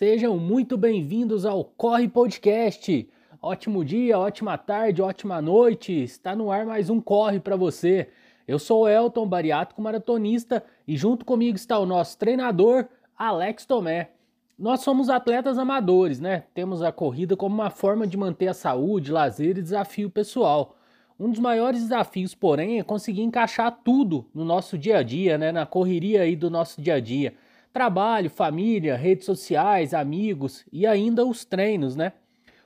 Sejam muito bem-vindos ao Corre Podcast. Ótimo dia, ótima tarde, ótima noite. Está no ar mais um Corre para você. Eu sou o Elton, bariátrico maratonista, e junto comigo está o nosso treinador, Alex Tomé. Nós somos atletas amadores, né? Temos a corrida como uma forma de manter a saúde, lazer e desafio pessoal. Um dos maiores desafios, porém, é conseguir encaixar tudo no nosso dia a dia, né? Na correria aí do nosso dia a dia. Trabalho, família, redes sociais, amigos e ainda os treinos, né?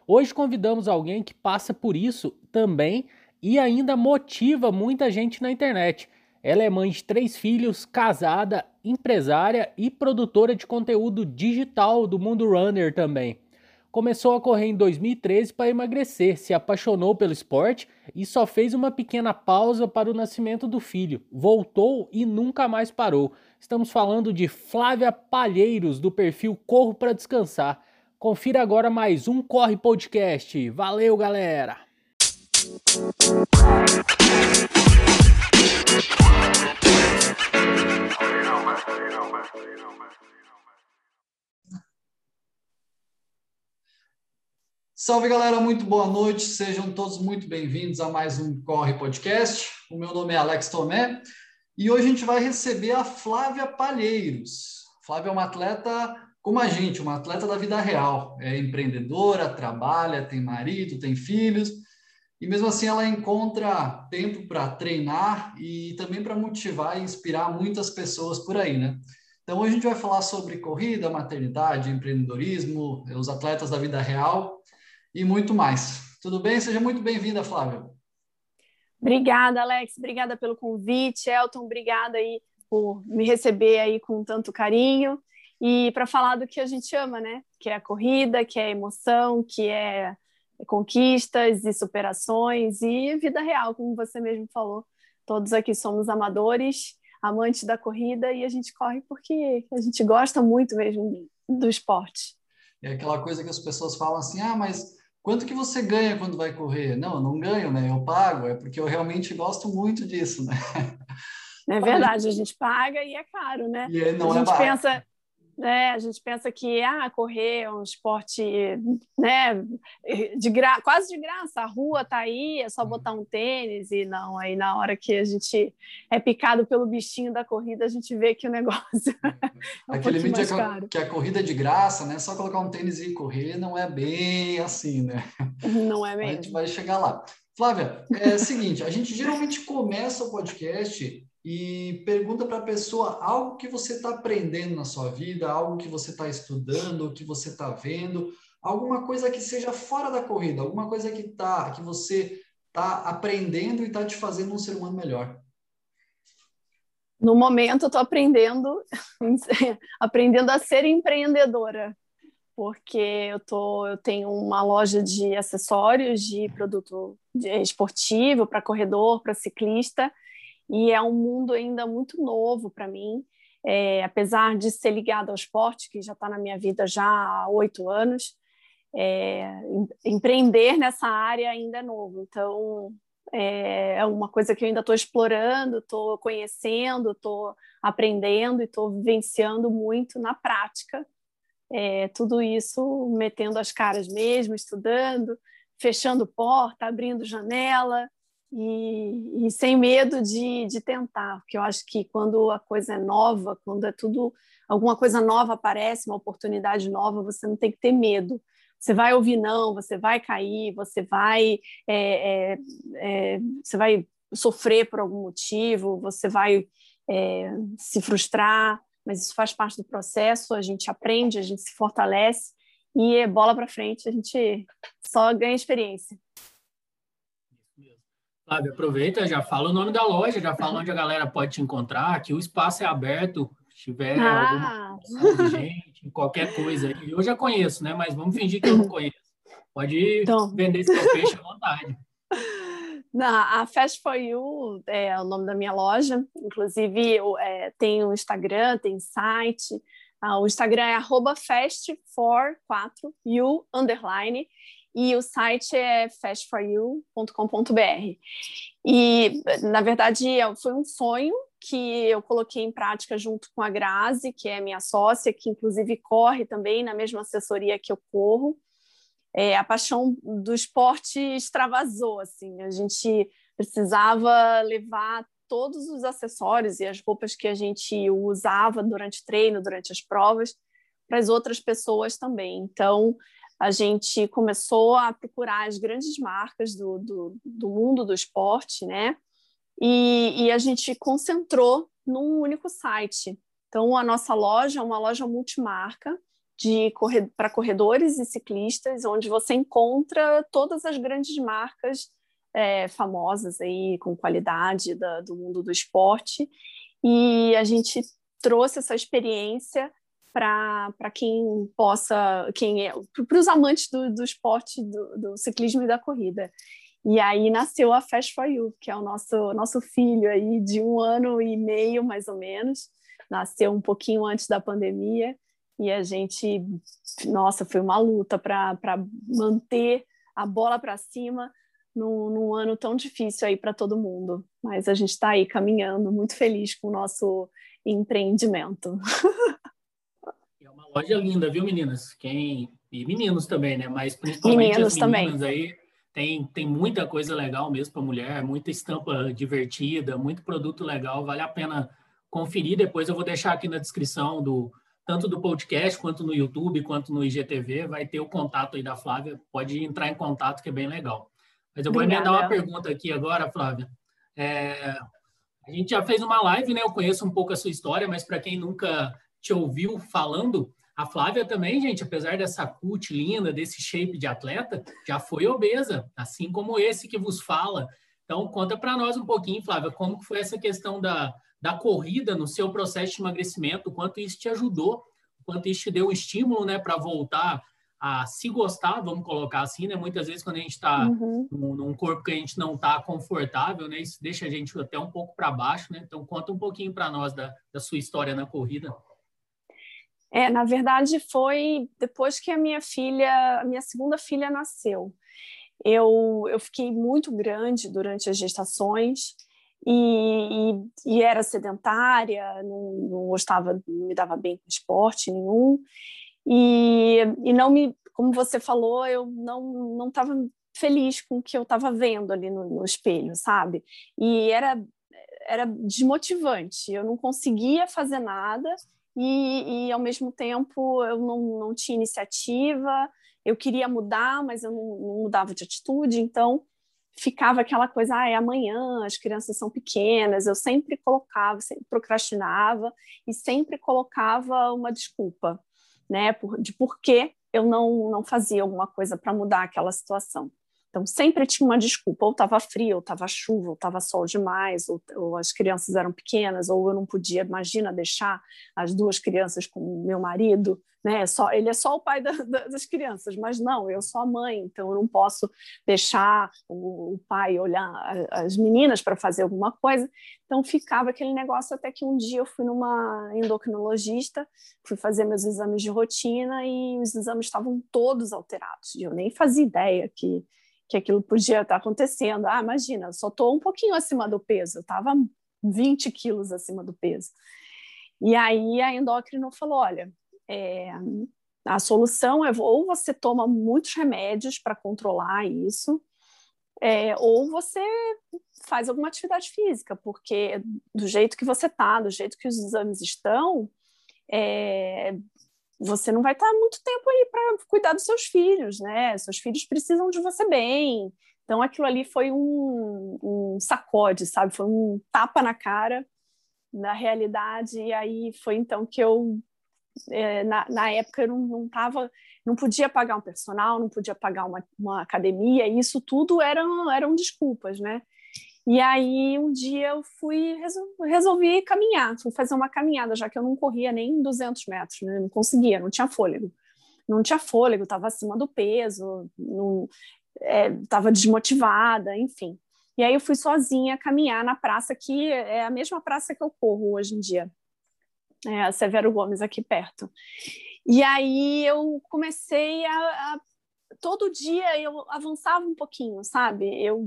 Hoje convidamos alguém que passa por isso também e ainda motiva muita gente na internet. Ela é mãe de três filhos, casada, empresária e produtora de conteúdo digital do mundo runner também. Começou a correr em 2013 para emagrecer, se apaixonou pelo esporte e só fez uma pequena pausa para o nascimento do filho. Voltou e nunca mais parou. Estamos falando de Flávia Palheiros, do perfil Corro para Descansar. Confira agora mais um Corre Podcast. Valeu, galera! Salve galera, muito boa noite, sejam todos muito bem-vindos a mais um Corre Podcast. O meu nome é Alex Tomé e hoje a gente vai receber a Flávia Palheiros. Flávia é uma atleta como a gente, uma atleta da vida real. É empreendedora, trabalha, tem marido, tem filhos, e mesmo assim ela encontra tempo para treinar e também para motivar e inspirar muitas pessoas por aí, né? Então hoje a gente vai falar sobre corrida, maternidade, empreendedorismo, os atletas da vida real e muito mais. Tudo bem? Seja muito bem-vinda, Flávia. Obrigada, Alex. Obrigada pelo convite. Elton, obrigada aí por me receber aí com tanto carinho e para falar do que a gente ama, né? Que é a corrida, que é a emoção, que é conquistas e superações e vida real, como você mesmo falou. Todos aqui somos amadores, amantes da corrida e a gente corre porque a gente gosta muito mesmo do esporte. É aquela coisa que as pessoas falam assim: ah, mas quanto que você ganha quando vai correr? Não, eu não ganho, né? Eu pago, é porque eu realmente gosto muito disso, né? É verdade, a gente paga e é caro, né? E não a é gente barato. pensa, né, a gente pensa que ah, correr é um esporte né, de gra... quase de graça, a rua está aí, é só botar um tênis e não, aí na hora que a gente é picado pelo bichinho da corrida, a gente vê que o negócio é um Aquele pouquinho mito é mais que a, caro. que a corrida é de graça, né? Só colocar um tênis e correr não é bem assim, né? Não é A gente mesmo? vai chegar lá. Flávia, é o seguinte, a gente geralmente começa o podcast e pergunta para a pessoa algo que você está aprendendo na sua vida, algo que você está estudando, que você está vendo, alguma coisa que seja fora da corrida, alguma coisa que tá, que você está aprendendo e está te fazendo um ser humano melhor. No momento, eu estou aprendendo, aprendendo a ser empreendedora, porque eu, tô, eu tenho uma loja de acessórios de produto esportivo para corredor, para ciclista, e é um mundo ainda muito novo para mim. É, apesar de ser ligado ao esporte, que já está na minha vida já há oito anos, é, em- empreender nessa área ainda é novo. Então, é é uma coisa que eu ainda estou explorando, estou conhecendo, estou aprendendo e estou vivenciando muito na prática. É, tudo isso metendo as caras mesmo, estudando, fechando porta, abrindo janela e, e sem medo de, de tentar, porque eu acho que quando a coisa é nova, quando é tudo, alguma coisa nova aparece, uma oportunidade nova, você não tem que ter medo. Você vai ouvir não, você vai cair, você vai, é, é, é, você vai sofrer por algum motivo, você vai é, se frustrar, mas isso faz parte do processo. A gente aprende, a gente se fortalece e é bola para frente. A gente só ganha experiência. Flávia, aproveita, já fala o nome da loja, já fala onde a galera pode te encontrar, que o espaço é aberto, se tiver alguma Ah, de gente, qualquer coisa. aí. Eu já conheço, né? Mas vamos fingir que eu não conheço. Pode Então. vender seu peixe à vontade. Na, a Fast for You é o nome da minha loja. Inclusive, eu, é, tem o Instagram, tem site. Ah, o Instagram é arroba fast4you, underline. E o site é fastforyou.com.br. E, na verdade, é- foi um sonho que eu coloquei em prática junto com a Grazi, que é minha sócia, que inclusive corre também na mesma assessoria que eu corro. É, a paixão do esporte extravasou, assim, a gente precisava levar todos os acessórios e as roupas que a gente usava durante treino, durante as provas, para as outras pessoas também. Então, a gente começou a procurar as grandes marcas do, do, do mundo do esporte, né? E, e, a gente concentrou num único site. Então, a nossa loja é uma loja multimarca corred para corredores e ciclistas, onde você encontra todas as grandes marcas é, famosas aí com qualidade da, do mundo do esporte. E a gente trouxe essa experiência para quem possa, quem é, para os amantes do, do esporte, do, do, ciclismo e da corrida. E aí nasceu a Fast for You, que é o nosso, nosso filho aí de um ano e meio, mais ou menos. Nasceu um pouquinho antes da pandemia e a gente, nossa, foi uma luta para manter a bola para cima num, num, ano tão difícil aí para todo mundo. Mas a gente está aí caminhando, muito feliz com o nosso empreendimento. loja linda, viu, meninas? Quem e meninos também, né? Mas principalmente meninos as meninas também. aí tem, tem muita coisa legal mesmo para mulher, muita estampa divertida, muito produto legal, vale a pena conferir. Depois eu vou deixar aqui na descrição do tanto do podcast quanto no YouTube, quanto no IGTV, vai ter o contato aí da Flávia, pode entrar em contato que é bem legal. Mas eu vou Obrigada. emendar uma pergunta aqui agora, Flávia. É, a gente já fez uma live, né? Eu conheço um pouco a sua história, mas para quem nunca te ouviu falando, a Flávia também, gente, apesar dessa cut linda, desse shape de atleta, já foi obesa, assim como esse que vos fala. Então, conta para nós um pouquinho, Flávia, como foi essa questão da, da corrida no seu processo de emagrecimento, o quanto isso te ajudou, o quanto isso te deu um estímulo, né, para voltar a se gostar, vamos colocar assim, né? Muitas vezes quando a gente está uhum. num, num, corpo que a gente não está confortável, né? Isso deixa a gente até um pouco para baixo, né? Então conta um pouquinho para nós da, da sua história na corrida. É, na verdade, foi depois que a minha filha, a minha segunda filha nasceu. Eu, eu fiquei muito grande durante as gestações e, e, e era sedentária, não, não, gostava, não me dava bem com esporte nenhum. E, e não me, como você falou, eu não não estava feliz com o que eu estava vendo ali no, no espelho, sabe? E era era desmotivante. Eu não conseguia fazer nada e, e ao mesmo tempo eu não, não tinha iniciativa, eu queria mudar, mas eu não, não mudava de atitude, então ficava aquela coisa, ah, é amanhã, as crianças são pequenas, eu sempre colocava, sempre procrastinava e sempre colocava uma desculpa, né, de por que eu não, não fazia alguma coisa para mudar aquela situação. Então, sempre tinha uma desculpa, ou estava frio, ou estava chuva, ou estava sol demais, ou, ou, as crianças eram pequenas, ou eu não podia, imagina, deixar as duas crianças com meu marido, né? Só, ele é só o pai da, das crianças, mas não, eu sou a mãe, então eu não posso deixar o, o pai olhar as meninas para fazer alguma coisa. Então, ficava aquele negócio até que um dia eu fui numa endocrinologista, fui fazer meus exames de rotina e os exames estavam todos alterados, e eu nem fazia ideia que que aquilo podia estar acontecendo. Ah, imagina, eu só estou um pouquinho acima do peso, eu estava 20 quilos acima do peso. E aí a endócrino falou: olha, é, a solução é ou você toma muitos remédios para controlar isso, é, ou você faz alguma atividade física, porque do jeito que você está, do jeito que os exames estão, é, você não vai estar muito tempo aí para cuidar dos seus filhos, né? Seus filhos precisam de você bem. Então aquilo ali foi um, um sacode, sabe? Foi um tapa na cara da realidade. E aí foi então que eu é, na, na, época eu não, não tava, não podia pagar um personal, não podia pagar uma, uma academia, e isso tudo eram, eram desculpas, né? E aí um dia eu fui resolvi caminhar, fui fazer uma caminhada, já que eu não corria nem 200 metros, né? não conseguia, não tinha fôlego. Não tinha fôlego, estava acima do peso, estava é, desmotivada, enfim. E aí eu fui sozinha caminhar na praça que é a mesma praça que eu corro hoje em dia, é Severo Gomes aqui perto. E aí eu comecei a, a todo dia eu avançava um pouquinho, sabe? Eu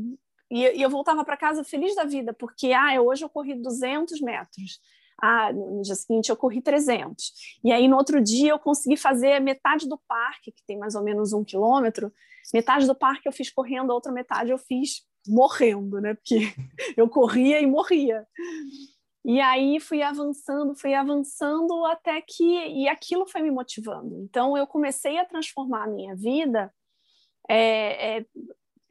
e, eu voltava para casa feliz da vida, porque ah, hoje eu corri 200 metros. Ah, no dia seguinte eu corri 300. E aí no outro dia eu consegui fazer metade do parque, que tem mais ou menos um quilômetro. Metade do parque eu fiz correndo, a outra metade eu fiz morrendo, né? Porque eu corria e morria. E aí fui avançando, fui avançando até que e aquilo foi me motivando. Então eu comecei a transformar a minha vida é, é,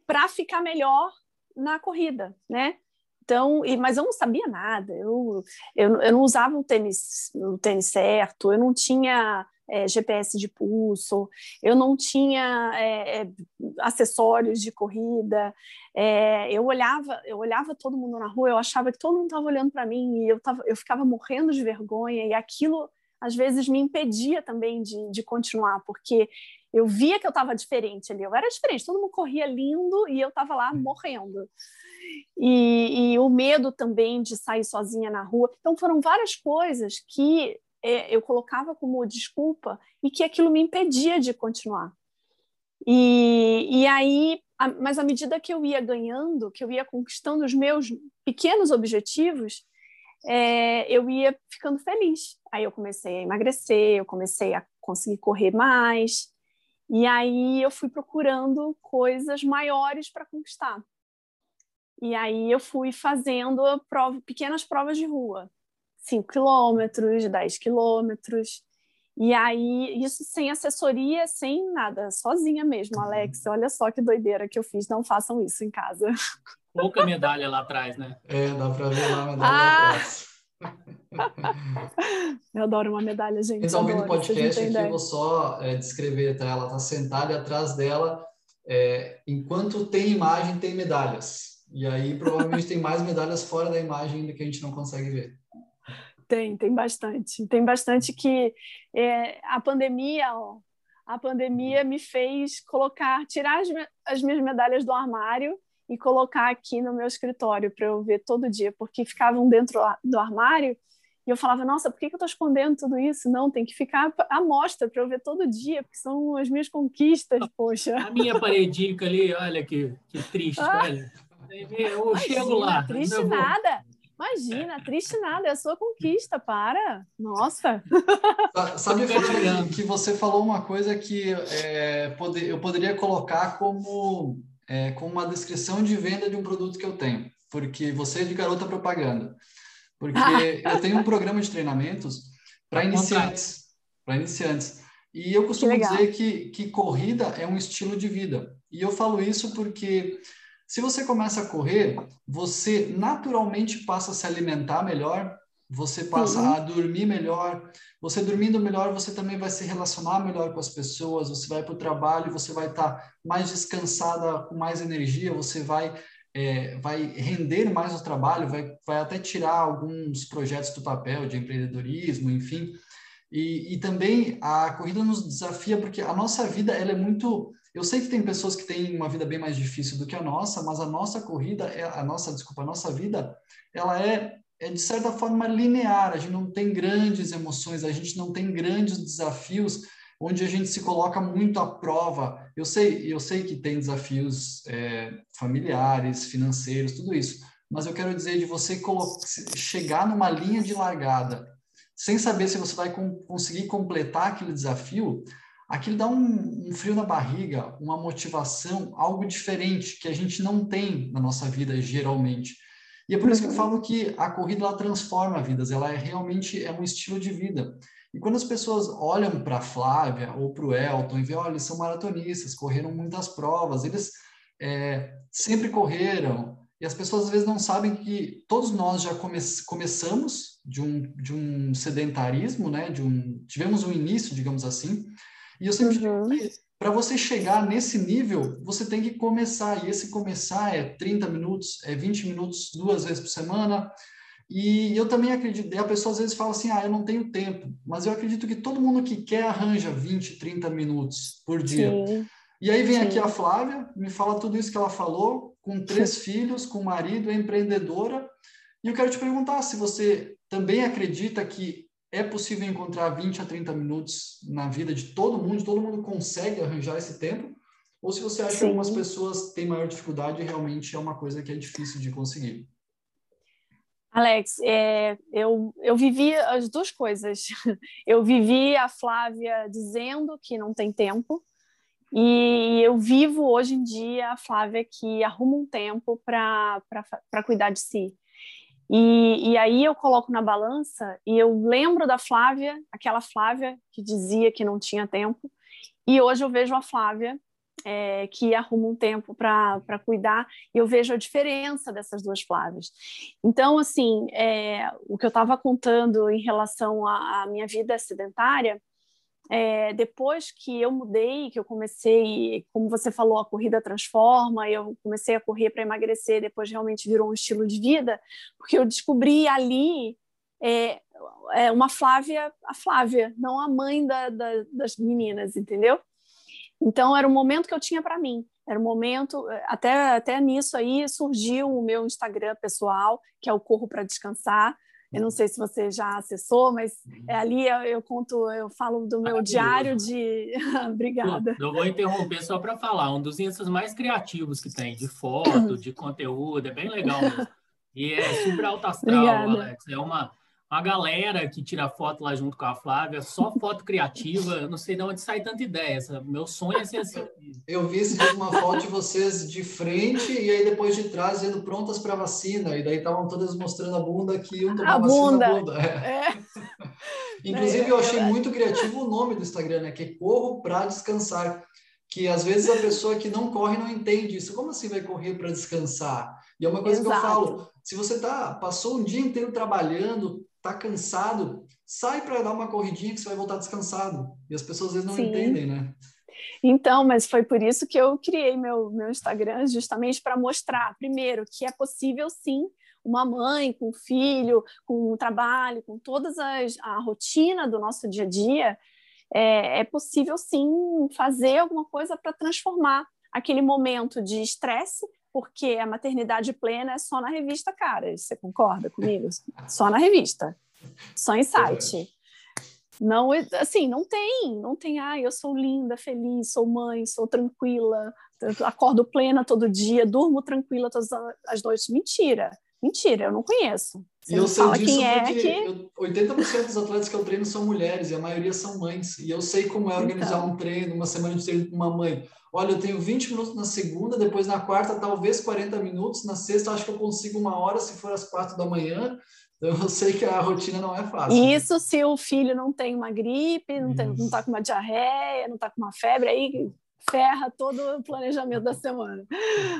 para ficar melhor na corrida, né? Então, e, mas eu não sabia nada, eu, eu, eu não usava o tênis, o tênis certo, eu não tinha é, GPS de pulso, eu não tinha é, é, acessórios de corrida, eu olhava, eu olhava todo mundo na rua, eu achava que todo mundo estava olhando para mim e eu, tava, eu ficava morrendo de vergonha e aquilo às vezes me impedia também de, de continuar, porque eu via que eu estava diferente ali, eu era diferente, todo mundo corria lindo e eu estava lá morrendo. E, e, o medo também de sair sozinha na rua. Então, foram várias coisas que é, eu colocava como desculpa e que aquilo me impedia de continuar. E, e aí, a, mas à medida que eu ia ganhando, que eu ia conquistando os meus pequenos objetivos, é, eu ia ficando feliz. Aí eu comecei a emagrecer, eu comecei a conseguir correr mais, e aí eu fui procurando coisas maiores para conquistar. E aí eu fui fazendo prova, pequenas provas de rua, 5 quilômetros, 10 quilômetros. E aí, isso sem assessoria, sem nada, sozinha mesmo, Alex. Olha só que doideira que eu fiz, não façam isso em casa. Pouca medalha lá atrás, né? É, dá para ver lá a medalha ah! lá atrás. Eu adoro uma medalha, gente. Ouvindo o podcast aqui, eu vou só é, descrever, tá? Ela está sentada e atrás dela, é, enquanto tem imagem, tem medalhas. E aí provavelmente tem mais medalhas fora da imagem ainda que a gente não consegue ver. Tem, tem bastante. Tem bastante que é, a pandemia, ó, a pandemia me fez colocar, tirar as, as minhas medalhas do armário e colocar aqui no meu escritório para eu ver todo dia, porque ficavam dentro do armário e eu falava, nossa, por que, eu estou escondendo tudo isso? Não, tem que ficar à mostra para eu ver todo dia, porque são as minhas conquistas, poxa. A minha paredica ali, olha que, que triste, ah. olha. Eu Imagina, chego lá. Triste nada. Imagina, triste nada, é a sua conquista, para. Nossa. Sabe, Flávio, que você falou uma coisa que é, pode, eu poderia colocar como, é, como uma descrição de venda de um produto que eu tenho, porque você é de garota propaganda. Porque eu tenho um programa de treinamentos para iniciantes, para iniciantes. E eu costumo que dizer que, que corrida é um estilo de vida. E eu falo isso porque se você começa a correr, você naturalmente passa a se alimentar melhor, você passa Sim. a dormir melhor. Você dormindo melhor, você também vai se relacionar melhor com as pessoas. Você vai para o trabalho, você vai estar tá mais descansada, com mais energia. Você vai é, vai render mais o trabalho, vai, vai até tirar alguns projetos do papel de empreendedorismo, enfim. E, e também a corrida nos desafia porque a nossa vida ela é muito eu sei que tem pessoas que têm uma vida bem mais difícil do que a nossa, mas a nossa corrida, é a nossa, desculpa, a nossa vida, ela é, é de certa forma linear. A gente não tem grandes emoções, a gente não tem grandes desafios onde a gente se coloca muito à prova. Eu sei, eu sei que tem desafios é, familiares, financeiros, tudo isso, mas eu quero dizer de você chegar numa linha de largada sem saber se você vai com conseguir completar aquele desafio, aquilo dá um, um, frio na barriga, uma motivação, algo diferente que a gente não tem na nossa vida geralmente. E é por isso que eu uhum. falo que a corrida ela transforma vidas, ela é realmente é um estilo de vida. E quando as pessoas olham para a Flávia ou para o Elton e veem, olha, eles são maratonistas, correram muitas provas, eles é, sempre correram. E as pessoas às vezes não sabem que todos nós já come começamos de um, de um sedentarismo, né? De um, tivemos um início, digamos assim, e eu sempre uhum. digo para você chegar nesse nível, você tem que começar. E esse começar é 30 minutos, é 20 minutos duas vezes por semana. E eu também acredito, e a pessoa às vezes fala assim, ah, eu não tenho tempo. Mas eu acredito que todo mundo que quer arranja 20, 30 minutos por dia. Sim. E aí vem Sim. aqui a Flávia, me fala tudo isso que ela falou, com três filhos, com marido, é empreendedora. E eu quero te perguntar se você também acredita que é possível encontrar 20 a 30 minutos na vida de todo mundo, todo mundo consegue arranjar esse tempo, ou se você acha Sim. que algumas pessoas têm maior dificuldade e realmente é uma coisa que é difícil de conseguir. Alex, é, eu, eu vivi as duas coisas. Eu vivi a Flávia dizendo que não tem tempo, e eu vivo hoje em dia a Flávia que arruma um tempo para cuidar de si. E, e aí eu coloco na balança e eu lembro da Flávia, aquela Flávia que dizia que não tinha tempo, e hoje eu vejo a Flávia é, que arruma um tempo para cuidar, e eu vejo a diferença dessas duas Flávias. Então, assim, é, o que eu estava contando em relação à, à minha vida sedentária, é, depois que eu mudei, que eu comecei, como você falou, a corrida transforma, eu comecei a correr para emagrecer, depois realmente virou um estilo de vida, porque eu descobri ali é, é uma Flávia, a Flávia, não a mãe da, da, das meninas, entendeu? Então era um momento que eu tinha para mim, era um momento, até, até nisso aí surgiu o meu Instagram pessoal, que é o Corro para Descansar, eu não sei se você já acessou, mas é ali eu, eu conto, eu falo do meu diário de. Obrigada. Eu vou interromper só para falar, um dos instas mais criativos que tem, de foto, de conteúdo, é bem legal mesmo. E é super alto astral, Obrigada. Alex. É uma, uma galera que tira foto lá junto com a Flávia, só foto criativa, eu não sei de onde sai tanta ideia. Meu sonho é ser assim. Eu vi uma foto de vocês de frente e aí depois de trás indo prontas para vacina, e daí estavam todas mostrando a bunda que iam tomar a vacina bunda. bunda. É. É. Inclusive, eu achei muito criativo o nome do Instagram, né? Que é Corro para Descansar. Que às vezes a pessoa que não corre não entende isso. Como assim vai correr para descansar? E é uma coisa Exato. que eu falo: se você tá, passou um dia inteiro trabalhando, tá cansado, sai para dar uma corridinha que você vai voltar descansado. E as pessoas às vezes não Sim. entendem, né? Então, mas foi por isso que eu criei meu, meu Instagram, justamente para mostrar, primeiro, que é possível sim uma mãe com filho, com um trabalho, com todas as a rotina do nosso dia a dia, é, é possível sim fazer alguma coisa para transformar aquele momento de estresse porque a maternidade plena é só na revista cara. Você concorda comigo? Só na revista, só em site. Não, assim, não tem, não tem, ah, eu sou linda, feliz, sou mãe, sou tranquila, acordo plena todo dia, durmo tranquila todas as noites. Mentira, mentira, eu não conheço. Você e eu sei disso é porque que... eu, 80% dos atletas que eu treino são mulheres e a maioria são mães. E eu sei como é organizar então. um treino, uma semana de treino com uma mãe. Olha, eu tenho 20 minutos na segunda, depois na quarta, talvez 40 minutos, na sexta, acho que eu consigo uma hora se for às quatro da manhã. Então, eu sei que a rotina não é fácil. Né? Isso né? se o filho não tem uma gripe, não, tem, não tá com uma diarreia, não tá com uma febre, aí ferra todo o planejamento da semana.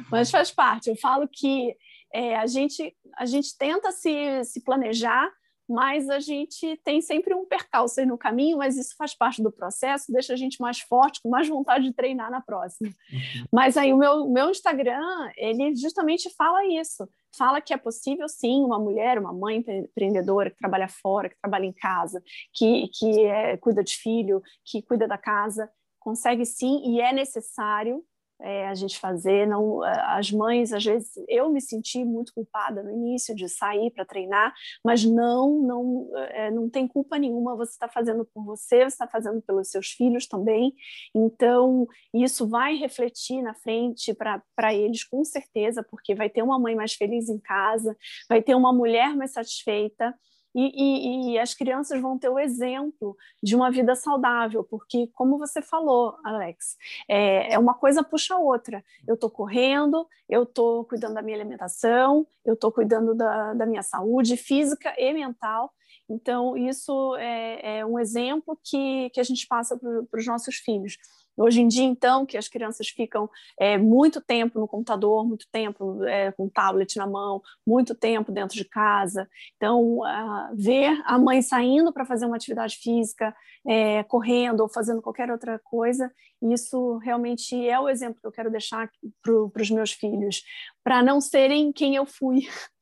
Mas faz parte. Eu falo que é, a, gente, a gente tenta se, se planejar mas a gente tem sempre um percalço aí no caminho, mas isso faz parte do processo, deixa a gente mais forte, com mais vontade de treinar na próxima. Uhum. Mas aí o meu, meu Instagram, ele justamente fala isso, fala que é possível sim uma mulher, uma mãe empreendedora que trabalha fora, que trabalha em casa, que, que é, cuida de filho, que cuida da casa, consegue sim e é necessário é, a gente fazer. Não, as mães, às vezes, eu me senti muito culpada no início de sair para treinar, mas não, não, é, não tem culpa nenhuma. Você está fazendo por você, você está fazendo pelos seus filhos também. Então, isso vai refletir na frente para eles, com certeza, porque vai ter uma mãe mais feliz em casa, vai ter uma mulher mais satisfeita. E, e, e, as crianças vão ter o exemplo de uma vida saudável, porque, como você falou, Alex, é, é uma coisa puxa a outra. Eu estou correndo, eu estou cuidando da minha alimentação, eu estou cuidando da, da minha saúde física e mental. Então, isso é, é um exemplo que, que a gente passa para os nossos filhos. Hoje em dia, então, que as crianças ficam é, muito tempo no computador, muito tempo é, com tablet na mão, muito tempo dentro de casa. Então, uh, ver a mãe saindo para fazer uma atividade física, é, correndo ou fazendo qualquer outra coisa, isso realmente é o exemplo que eu quero deixar para os meus filhos, para não serem quem eu fui.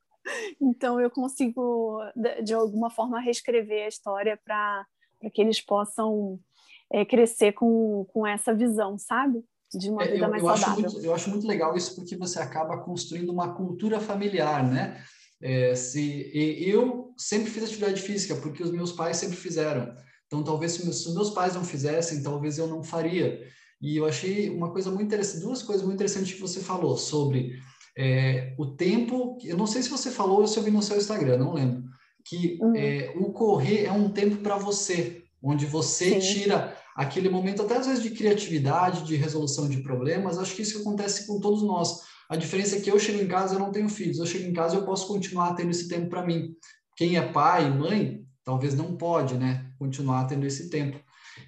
Então, eu consigo, de alguma forma, reescrever a história para que eles possam é, crescer com, com essa visão, sabe? De uma é, vida eu, mais eu saudável. Acho muito, eu acho muito legal isso porque você acaba construindo uma cultura familiar, né? É, se eu sempre fiz atividade física porque os meus pais sempre fizeram. Então, talvez se, se os meus pais não fizessem, talvez eu não faria. E eu achei uma coisa muito interessante, duas coisas muito interessantes que você falou sobre é, o tempo. Eu não sei se você falou ou se eu vi no seu Instagram, não lembro. Que uhum. é, o correr é um tempo para você, onde você Sim. tira aquele momento, até às vezes, de criatividade, de resolução de problemas. Acho que isso acontece com todos nós. A diferença é que eu chego em casa, eu não tenho filhos. Eu chego em casa, eu posso continuar tendo esse tempo para mim. Quem é pai, mãe, talvez não pode, né? Continuar tendo esse tempo.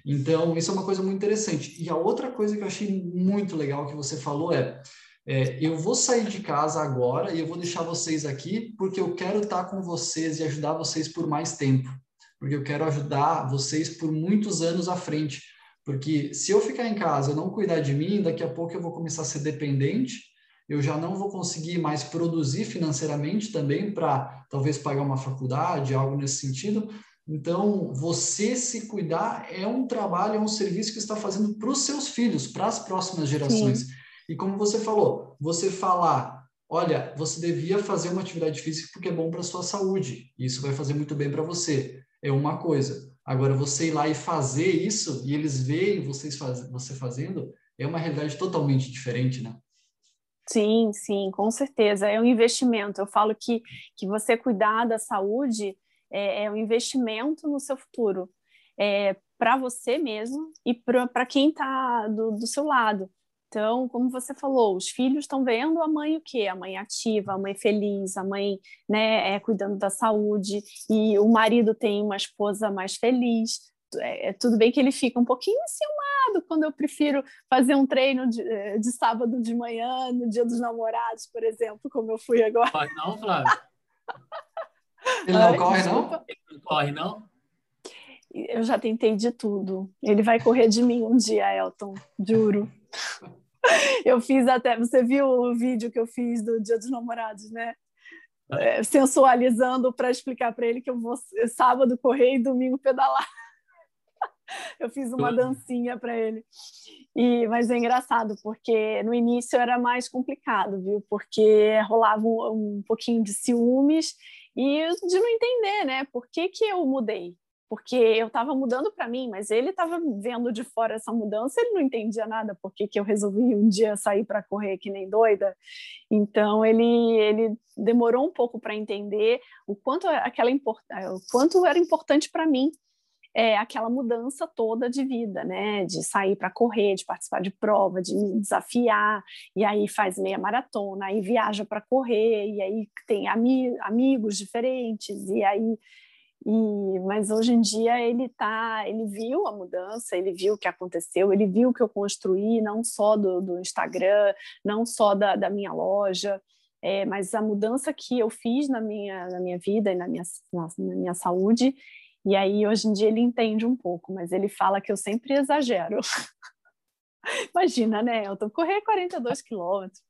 Então, isso é uma coisa muito interessante. E a outra coisa que eu achei muito legal que você falou é, é eu vou sair de casa agora e eu vou deixar vocês aqui porque eu quero estar com vocês e ajudar vocês por mais tempo. Porque eu quero ajudar vocês por muitos anos à frente. Porque se eu ficar em casa e não cuidar de mim, daqui a pouco eu vou começar a ser dependente eu já não vou conseguir mais produzir financeiramente também para talvez pagar uma faculdade, algo nesse sentido. Então, você se cuidar é um trabalho, é um serviço que está fazendo para os seus filhos, para as próximas gerações. Sim. E como você falou, você falar, olha, você devia fazer uma atividade física porque é bom para a sua saúde, isso vai fazer muito bem para você, é uma coisa. Agora, você ir lá e fazer isso, e eles veem vocês faz, você fazendo, é uma realidade totalmente diferente, né? Sim, sim, com certeza. É um investimento. Eu falo que, que você cuidar da saúde é, é um investimento no seu futuro, é, para você mesmo e para quem está do, do seu lado. Então, como você falou, os filhos estão vendo a mãe o quê? A mãe ativa, a mãe feliz, a mãe né, é, cuidando da saúde, e o marido tem uma esposa mais feliz. É, é tudo bem que ele fica um pouquinho enciumado quando eu prefiro fazer um treino de, eh, de sábado de manhã, no dia dos namorados, por exemplo, como eu fui agora. Corre não, Flávio? Ele não Ai, corre, não? Ele não corre, não? Eu já tentei de tudo. Ele vai correr de mim um dia, Elton, juro. Eu fiz até. Você viu o vídeo que eu fiz do Dia dos Namorados, né? É, sensualizando para explicar para ele que eu vou sábado correr e domingo pedalar. eu fiz uma dancinha para ele. E, mas é engraçado, porque no início era mais complicado, viu? Porque rolava um, um pouquinho de ciúmes e de não entender, né? Por que, que eu mudei? Porque eu estava mudando para mim, mas ele estava vendo de fora essa mudança, ele não entendia nada, por que, eu resolvi um dia sair para correr que nem doida. Então ele, ele demorou um pouco para entender o quanto aquela import... o quanto era importante para mim é, aquela mudança toda de vida, né? De sair para correr, de participar de prova, de me desafiar, e aí faz meia maratona, aí viaja para correr, e aí tem ami amigos diferentes, e aí. E, mas hoje em dia ele tá, ele viu a mudança, ele viu o que aconteceu, ele viu o que eu construí, não só do, do Instagram, não só da, da minha loja, é, mas a mudança que eu fiz na minha, na minha vida e na minha, na, na minha saúde, e aí, hoje em dia, ele entende um pouco, mas ele fala que eu sempre exagero. Imagina, né, Elton? Correr 42 quilômetros,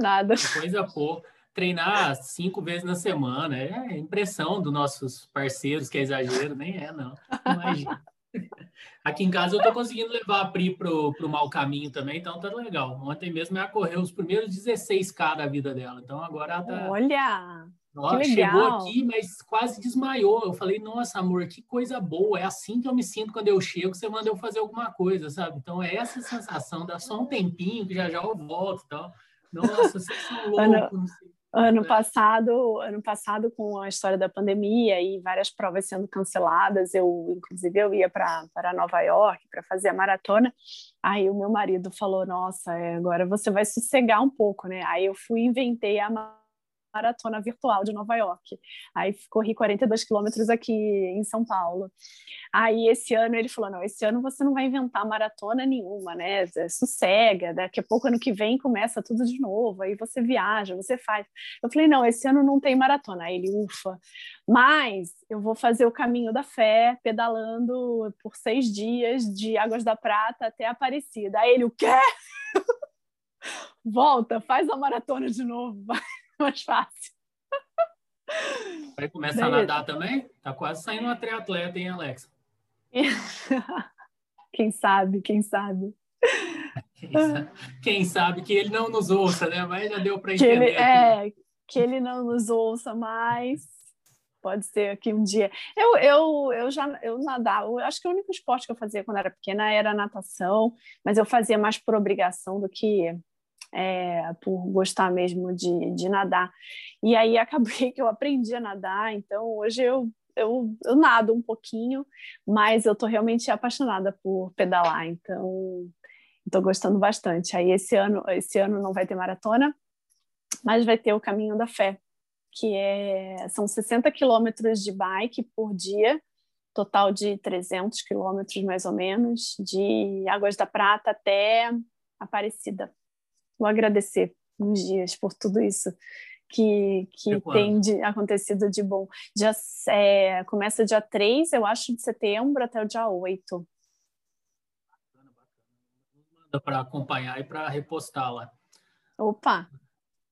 nada. Coisa pouco. Treinar cinco vezes na semana, é impressão dos nossos parceiros que é exagero, nem é, não. Imagina. Aqui em casa eu estou conseguindo levar a Pri pro, pro mau caminho também, então tá legal. Ontem mesmo ela correu os primeiros 16K da vida dela, então agora ela tá... Olha! Nossa, chegou aqui, mas quase desmaiou. Eu falei, nossa, amor, que coisa boa. É assim que eu me sinto quando eu chego, você manda eu fazer alguma coisa, sabe? Então é essa sensação, dá só um tempinho, que já já eu volto e tal. Nossa, vocês são loucos. Ano, ano passado, ano passado, com a história da pandemia e várias provas sendo canceladas, eu, inclusive, eu ia para Nova York para fazer a maratona. Aí o meu marido falou: Nossa, é, agora você vai sossegar um pouco, né? Aí eu fui inventei a maratona virtual de Nova York. Aí corri 42 quilômetros aqui em São Paulo. Aí esse ano ele falou: não, esse ano você não vai inventar maratona nenhuma, né? Sossega, daqui a pouco ano que vem começa tudo de novo, aí você viaja, você faz. Eu falei: não, esse ano não tem maratona. Aí ele, ufa, mas eu vou fazer o caminho da fé, pedalando por seis dias de Águas da Prata até Aparecida. Aí ele, o quê? Volta, faz a maratona de novo, vai mais fácil. Vai começar a nadar também? Tá quase saindo uma triatleta, hein, Alexa? Quem sabe, quem sabe. Quem sabe, quem sabe que ele não nos ouça, né? Mas já deu para entender. Que ele, é, que ele não nos ouça mais. pode ser aqui um dia. Eu, eu, eu já eu nadava, eu acho que o único esporte que eu fazia quando era pequena era natação, mas eu fazia mais por obrigação do que é, por gostar mesmo de, de nadar. E aí acabei que eu aprendi a nadar, então hoje eu, eu, eu nado um pouquinho, mas eu estou realmente apaixonada por pedalar, então estou gostando bastante. Aí esse ano, esse ano não vai ter maratona, mas vai ter o Caminho da Fé, que é, são 60 quilômetros de bike por dia, total de 300 quilômetros mais ou menos, de Águas da Prata até Aparecida. Vou agradecer uns dias por tudo isso que, que tem de, acontecido de bom. Dia, é, começa dia 3, eu acho, de setembro até o dia 8. Bacana, bacana. Para acompanhar e para repostar lá. Opa!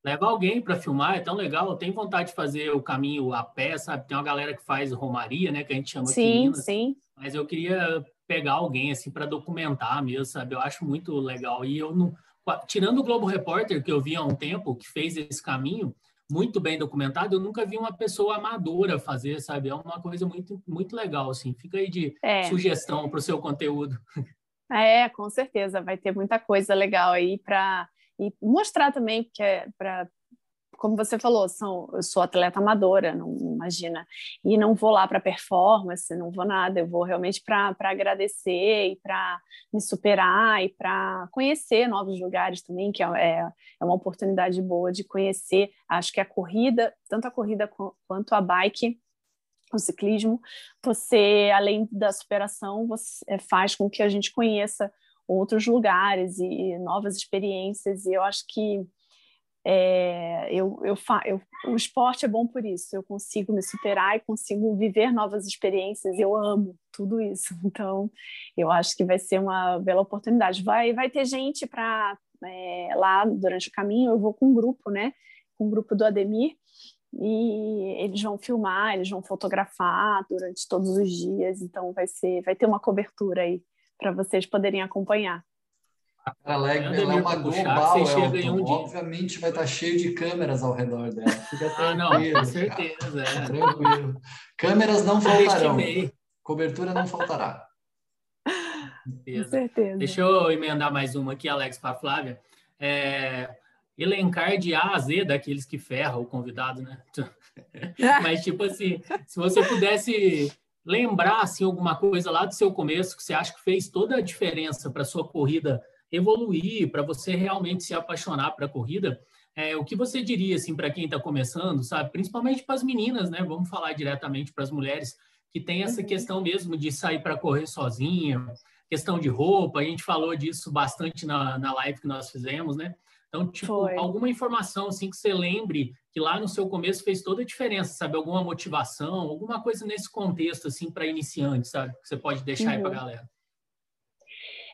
leva alguém para filmar, é tão legal. Eu tenho vontade de fazer o caminho a pé, sabe? Tem uma galera que faz romaria, né? Que a gente chama sim, aqui Minas, Sim, Mas eu queria pegar alguém assim para documentar mesmo, sabe? Eu acho muito legal. E eu não, tirando o Globo Repórter que eu vi há um tempo que fez esse caminho muito bem documentado, eu nunca vi uma pessoa amadora fazer, sabe? É uma coisa muito muito legal assim. Fica aí de é. sugestão para o seu conteúdo. É, com certeza, vai ter muita coisa legal aí para e mostrar também que é para como você falou, são, eu sou atleta amadora, não imagina, e não vou lá para performance, não vou nada, eu vou realmente para agradecer e para me superar e para conhecer novos lugares também, que é, é, é uma oportunidade boa de conhecer. Acho que a corrida, tanto a corrida quanto a bike, o ciclismo, você, além da superação, você é, faz com que a gente conheça outros lugares e novas experiências. E eu acho que é, eu, eu, eu, o esporte é bom por isso. Eu consigo me superar e consigo viver novas experiências. Eu amo tudo isso. Então, eu acho que vai ser uma bela oportunidade. Vai, vai ter gente para é, lá durante o caminho. Eu vou com um grupo, né? Com um grupo do Ademir. E eles vão filmar, eles vão fotografar durante todos os dias. Então, vai ser, vai ter uma cobertura aí para vocês poderem acompanhar. A Leg ela é uma global, Elton. Um Obviamente vai estar cheio de câmeras ao redor dela. Fica ah, não, com certeza. É. Tranquilo. Câmeras não faltarão. Cobertura não faltará. Com certeza. Deixa eu emendar mais uma aqui, Alex, para a Flávia. É, elencar de A a Z daqueles que ferram o convidado, né? Mas, tipo assim, se você pudesse lembrar assim, alguma coisa lá do seu começo que você acha que fez toda a diferença para a sua corrida evoluir, para você realmente se apaixonar para a corrida, é, o que você diria assim para quem está começando, sabe? Principalmente para as meninas, né? Vamos falar diretamente para as mulheres que tem essa uhum. questão mesmo de sair para correr sozinha, questão de roupa. A gente falou disso bastante na, na live que nós fizemos, né? Então, tipo, Foi. alguma informação assim que você lembre que lá no seu começo fez toda a diferença, sabe? Alguma motivação, alguma coisa nesse contexto assim para iniciantes, sabe? Que você pode deixar uhum. aí para galera.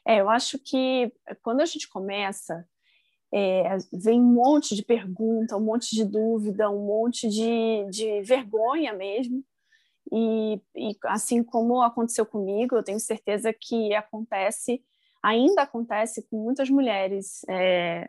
É, eu acho que quando a gente começa, é, vem um monte de pergunta, um monte de dúvida, um monte de, de vergonha mesmo. E, e assim como aconteceu comigo, eu tenho certeza que acontece, ainda acontece com muitas mulheres é,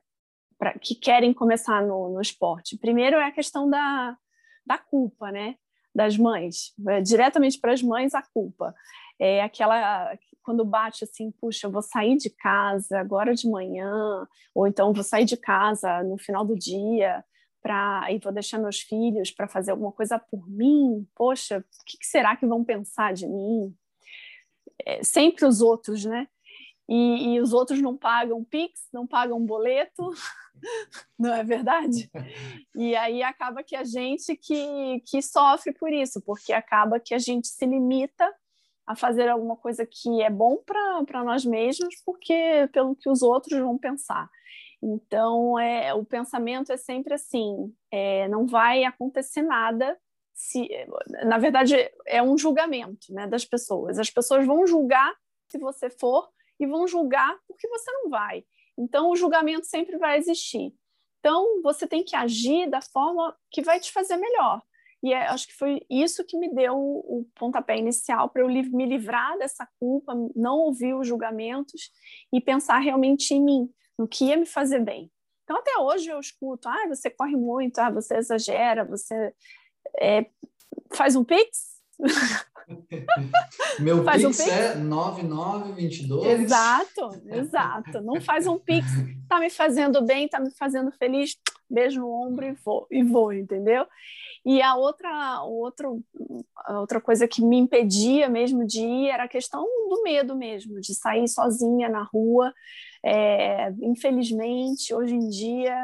pra, que querem começar no, no esporte. Primeiro é a questão da, da culpa, né? Das mães, é, diretamente para as mães a culpa. É aquela quando bate assim, puxa, eu vou sair de casa agora de manhã, ou então vou sair de casa no final do dia para e vou deixar meus filhos para fazer alguma coisa por mim. Poxa, o que será que vão pensar de mim? É, sempre os outros, né? E, e, os outros não pagam Pix, não pagam boleto, não é verdade? E aí acaba que a gente que, que sofre por isso, porque acaba que a gente se limita a fazer alguma coisa que é bom para nós mesmos, porque pelo que os outros vão pensar. Então, é, o pensamento é sempre assim: é, não vai acontecer nada se, na verdade, é um julgamento né, das pessoas. As pessoas vão julgar se você for e vão julgar porque você não vai. Então, o julgamento sempre vai existir. Então, você tem que agir da forma que vai te fazer melhor. E é, acho que foi isso que me deu o, o pontapé inicial para eu li me livrar dessa culpa, não ouvir os julgamentos e pensar realmente em mim, no que ia me fazer bem. Então, até hoje eu escuto: ah, você corre muito, ah, você exagera, você. É, Faz um pix? Meu faz pix, um pix é 9922. Exato, exato. Não faz um pix. Tá me fazendo bem, tá me fazendo feliz. Beijo no ombro e vou, e vou entendeu? E a outra, outra coisa que me impedia mesmo de ir era a questão do medo mesmo, de sair sozinha na rua. É, infelizmente, hoje em dia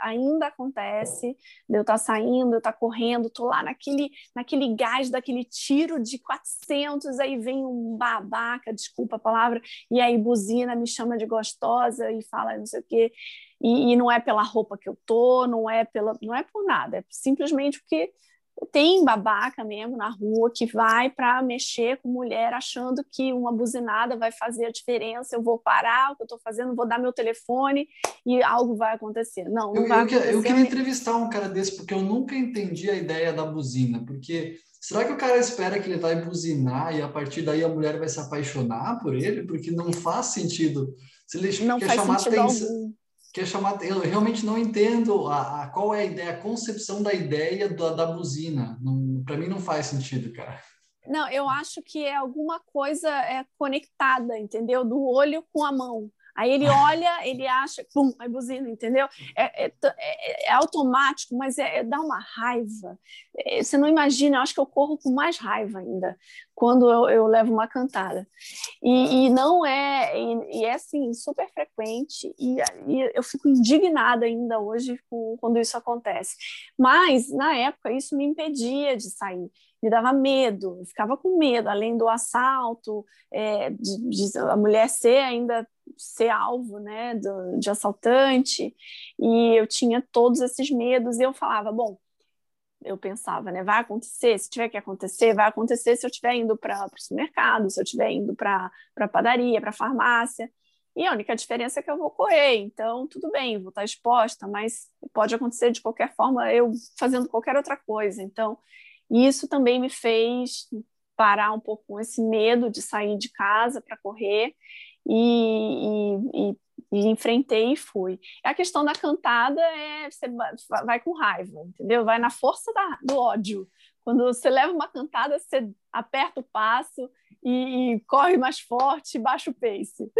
ainda acontece de eu estar saindo, eu estar correndo, estou lá naquele, naquele gás daquele tiro de 400, aí vem um babaca, desculpa a palavra, e aí buzina, me chama de gostosa e fala não sei o quê. E, e não é pela roupa que eu tô, não é pela, não é por nada, é simplesmente porque tem babaca mesmo na rua que vai para mexer com mulher achando que uma buzinada vai fazer a diferença, eu vou parar o que eu estou fazendo, vou dar meu telefone e algo vai acontecer. Não, não eu, vai eu, acontecer. Eu queria entrevistar um cara desse porque eu nunca entendi a ideia da buzina, porque será que o cara espera que ele vai buzinar e a partir daí a mulher vai se apaixonar por ele? Porque não faz sentido. Se ele não quer chamar atenção, algum quer chamar. Eu realmente não entendo a, a, qual é a ideia, a concepção da ideia da, da buzina. Para mim não faz sentido, cara. Não, eu acho que é alguma coisa é conectada, entendeu? Do olho com a mão. Aí ele olha, ele acha, pum, aí buzina, entendeu? É, é, é, é automático, mas é, é dá uma raiva. É, você não imagina, eu acho que eu corro com mais raiva ainda quando eu, eu levo uma cantada. E, e não é, e, e, é assim, super frequente, e, e, eu fico indignada ainda hoje com, quando isso acontece. Mas, na época, isso me impedia de sair me dava medo, ficava com medo, além do assalto, é, de, de, a mulher ser ainda ser alvo né, do, de assaltante, e eu tinha todos esses medos, e eu falava, bom, eu pensava, né, vai acontecer, se tiver que acontecer, vai acontecer se eu estiver indo para o supermercado, se eu estiver indo para a padaria, para a farmácia, e a única diferença é que eu vou correr, então tudo bem, vou estar exposta, mas pode acontecer de qualquer forma eu fazendo qualquer outra coisa, então isso também me fez parar um pouco com esse medo de sair de casa para correr e, e, e, enfrentei e fui. A questão da cantada é você vai com raiva, entendeu? Vai na força da, do ódio. Quando você leva uma cantada, você aperta o passo e, e corre mais forte, baixa o pace.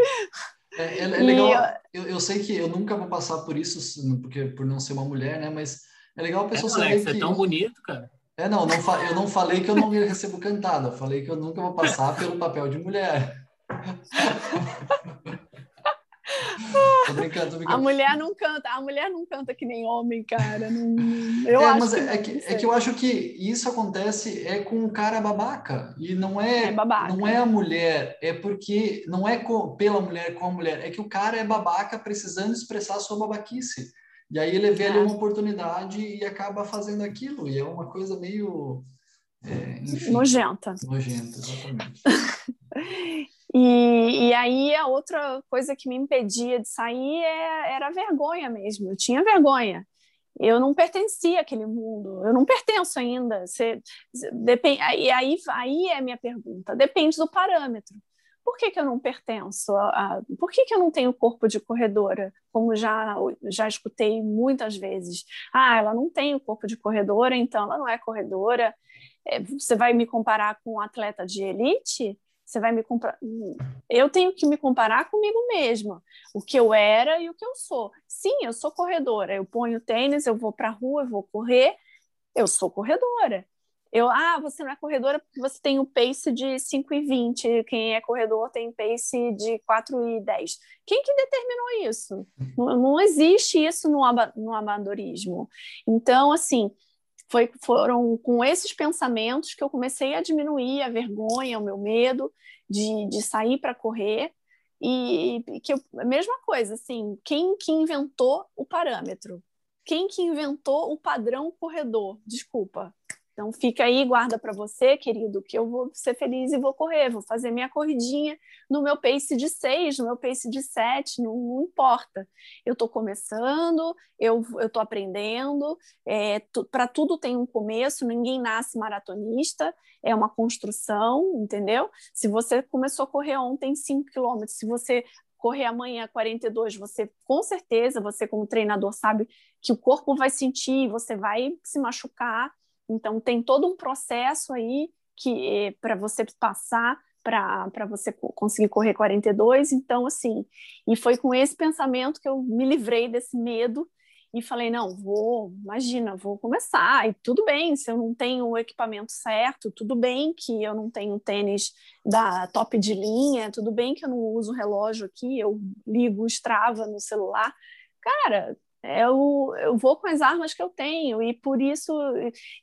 É, é, é legal. Eu, eu, sei que eu nunca vou passar por isso, porque por não ser uma mulher, né? Mas é legal a pessoa é, saber Alex, que... é tão bonito, cara. É, não, não eu não falei que eu não recebo cantada, eu falei que eu nunca vou passar pelo papel de mulher. tô brincando, tô brincando. A mulher não canta, a mulher não canta que nem homem, cara. Não, eu é, acho mas que é, que, é que eu acho que isso acontece é com o cara babaca e não é, é não é a mulher, é porque não é com, pela mulher com a mulher, é que o cara é babaca precisando expressar a sua babaquice. E aí ele vê ali uma oportunidade e acaba fazendo aquilo e é uma coisa meio é, enfim, nojenta. Nojenta, exatamente. E, e aí a outra coisa que me impedia de sair é, era a vergonha mesmo. Eu tinha vergonha. Eu não pertencia àquele mundo. Eu não pertenço ainda. Você, depende, e aí, aí é a minha pergunta. Depende do parâmetro. Por que, que eu não pertenço? A, a, por que, que eu não tenho corpo de corredora? Como já, já escutei muitas vezes. Ah, ela não tem o corpo de corredora, então ela não é corredora. É, você vai me comparar com um atleta de elite? Você vai me comparar. Eu tenho que me comparar comigo mesma, o que eu era e o que eu sou. Sim, eu sou corredora. Eu ponho tênis, eu vou para a rua, eu vou correr. Eu sou corredora. Eu, ah, você não é corredora porque você tem um pace de 5,20. Quem é corredor tem pace de 4,10. Quem que determinou isso? Não, existe isso no, no amadorismo. Então, assim, foi, foram com esses pensamentos que eu comecei a diminuir a vergonha, o meu medo de, de sair para correr. E, e que eu, a mesma coisa, assim, quem que inventou o parâmetro? Quem que inventou o padrão corredor? Desculpa, então fica aí, guarda para você, querido, que eu vou ser feliz e vou correr, vou fazer minha corridinha no meu pace de 6, no meu pace de 7, não, não importa. Eu estou começando, eu estou aprendendo, é, para tudo tem um começo, ninguém nasce maratonista, é uma construção, entendeu? Se você começou a correr ontem 5 quilômetros, se você correr amanhã 42, você com certeza, você como treinador sabe que o corpo vai sentir, você vai se machucar, Então tem todo um processo aí que para você passar para você conseguir correr 42. Então, assim, e foi com esse pensamento que eu me livrei desse medo e falei: não, vou, imagina, vou começar. E tudo bem, se eu não tenho o equipamento certo, tudo bem que eu não tenho tênis da top de linha, tudo bem que eu não uso relógio aqui, eu ligo o Strava no celular. Cara, eu, eu vou com as armas que eu tenho, e por isso,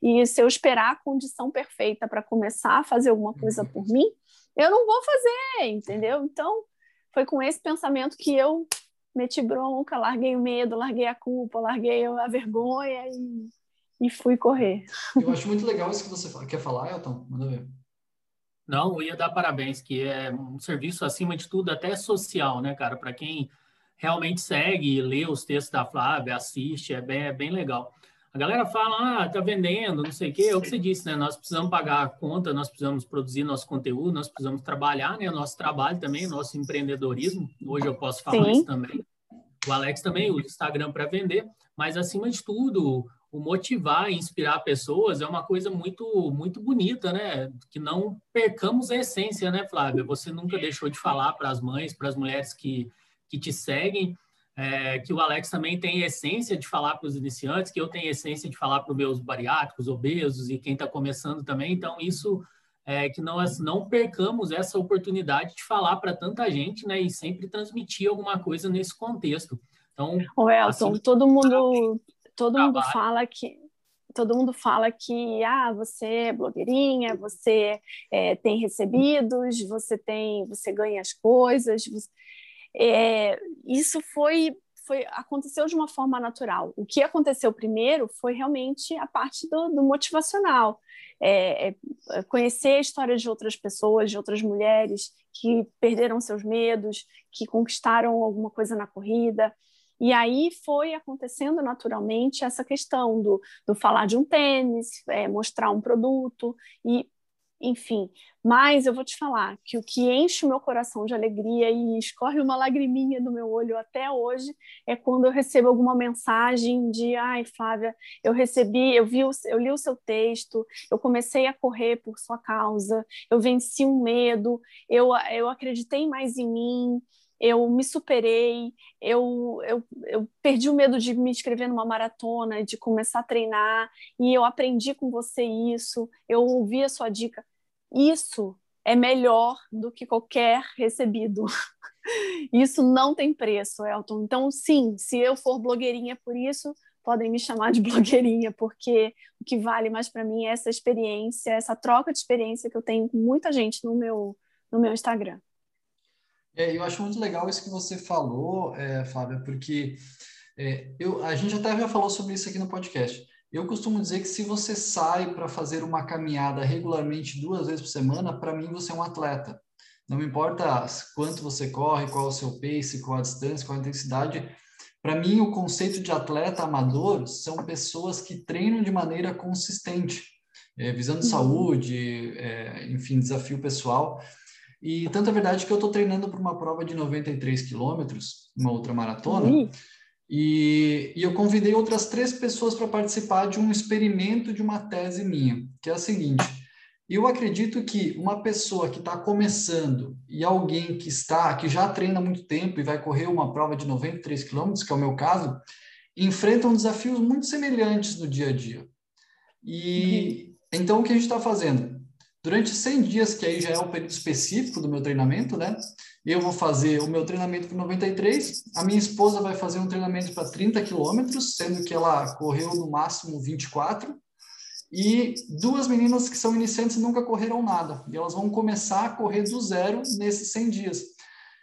e se eu esperar a condição perfeita para começar a fazer alguma coisa uhum. por mim, eu não vou fazer, entendeu? Então, foi com esse pensamento que eu meti bronca, larguei o medo, larguei a culpa, larguei a vergonha e, e fui correr. Eu acho muito legal isso que você fala. Quer falar, Elton? Manda ver. Não, eu ia dar parabéns, que é um serviço, acima de tudo, até social, né, cara? Para quem realmente segue, lê os textos da Flávia, assiste, é bem, é bem legal. A galera fala, ah, tá vendendo, não sei o quê. É o que você disse, né? Nós precisamos pagar a conta, nós precisamos produzir nosso conteúdo, nós precisamos trabalhar, né? O nosso trabalho também, nosso empreendedorismo. Hoje eu posso falar Sim. isso também. O Alex também usa o Instagram para vender, mas acima de tudo, o motivar e inspirar pessoas é uma coisa muito muito bonita, né? Que não percamos a essência, né, Flávia? Você nunca deixou de falar para as mães, para as mulheres que, que te seguem, é, que o Alex também tem essência de falar para os iniciantes, que eu tenho essência de falar para os meus bariátricos, obesos e quem está começando também. Então, isso é que nós não percamos essa oportunidade de falar para tanta gente, né? E sempre transmitir alguma coisa nesse contexto. Então, o Elton, assim, todo mundo, todo mundo fala que todo mundo fala que ah, você é blogueirinha, você é, tem recebidos, você tem, você ganha as coisas. Você é, isso foi, foi aconteceu de uma forma natural. O que aconteceu primeiro foi realmente a parte do, do motivacional. É, é, é, conhecer a história de outras pessoas, de outras mulheres que perderam seus medos, que conquistaram alguma coisa na corrida. E aí foi acontecendo naturalmente essa questão do, do falar de um tênis, é, mostrar um produto, e enfim. Mas eu vou te falar que o que enche o meu coração de alegria e escorre uma lagriminha do meu olho até hoje é quando eu recebo alguma mensagem de ai, Flávia, eu recebi, eu vi, eu li o seu texto, eu comecei a correr por sua causa, eu venci um medo, eu, eu acreditei mais em mim, eu me superei, eu, eu, eu perdi o medo de me inscrever numa maratona, de começar a treinar, e eu aprendi com você isso, eu ouvi a sua dica. Isso é melhor do que qualquer recebido. Isso não tem preço, Elton. Então, sim, se eu for blogueirinha por isso, podem me chamar de blogueirinha, porque o que vale mais para mim é essa experiência, essa troca de experiência que eu tenho com muita gente no meu, no meu Instagram. É, eu acho muito legal isso que você falou, é, porque é, eu, a gente até já falou sobre isso aqui no podcast. Eu costumo dizer que se você sai para fazer uma caminhada regularmente duas vezes por semana, para mim você é um atleta. Não importa quanto você corre, qual é o seu pace, qual a distância, qual a intensidade. Para mim, o conceito de atleta amador são pessoas que treinam de maneira consistente, é, visando uhum. saúde, é, enfim, desafio pessoal. E tanto é verdade que eu estou treinando para uma prova de 93 quilômetros, uma outra maratona, uhum. E, e, eu convidei outras três pessoas para participar de um experimento de uma tese minha, que é a seguinte: eu acredito que uma pessoa que está começando e alguém que está, que já treina há muito tempo e vai correr uma prova de 93 quilômetros, que é o meu caso, enfrentam desafios muito semelhantes no dia a dia. E uhum. então o que a gente está fazendo? Durante 100 dias, que aí já é o período específico do meu treinamento, né? Eu vou fazer o meu treinamento para 93, a minha esposa vai fazer um treinamento para 30 quilômetros, sendo que ela correu no máximo 24, e duas meninas que são iniciantes nunca correram nada, e elas vão começar a correr do zero nesses 100 dias.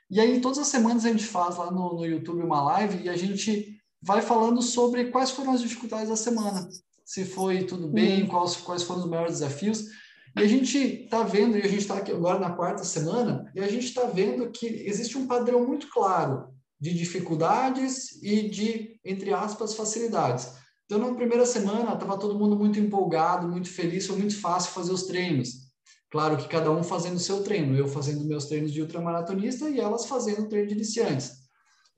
E aí, todas as semanas a gente faz lá no, no YouTube uma live e a gente vai falando sobre quais foram as dificuldades da semana, se foi tudo bem, uhum. quais, quais foram os maiores desafios. E a gente está vendo, e a gente está aqui agora na quarta semana, e a gente está vendo que existe um padrão muito claro de dificuldades e de, entre aspas, facilidades. Então, na primeira semana, estava todo mundo muito empolgado, muito feliz, foi muito fácil fazer os treinos. Claro que cada um fazendo o seu treino, eu fazendo meus treinos de ultramaratonista e elas fazendo o treino de iniciantes.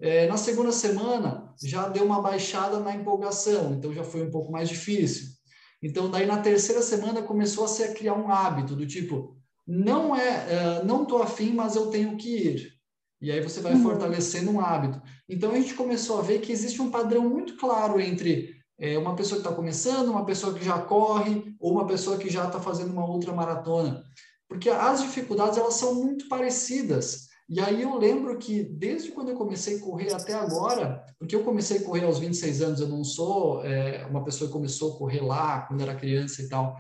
É, na segunda semana, já deu uma baixada na empolgação, então já foi um pouco mais difícil. Então, daí na terceira semana começou a se criar um hábito do tipo, não é, uh, não tô afim, mas eu tenho que ir. E aí você vai uhum. fortalecendo um hábito. Então a gente começou a ver que existe um padrão muito claro entre é, uma pessoa que está começando, uma pessoa que já corre, ou uma pessoa que já está fazendo uma outra maratona. Porque as dificuldades elas são muito parecidas. E aí eu lembro que desde quando eu comecei a correr até agora, porque eu comecei a correr aos 26 anos, eu não sou é, uma pessoa que começou a correr lá quando era criança e tal.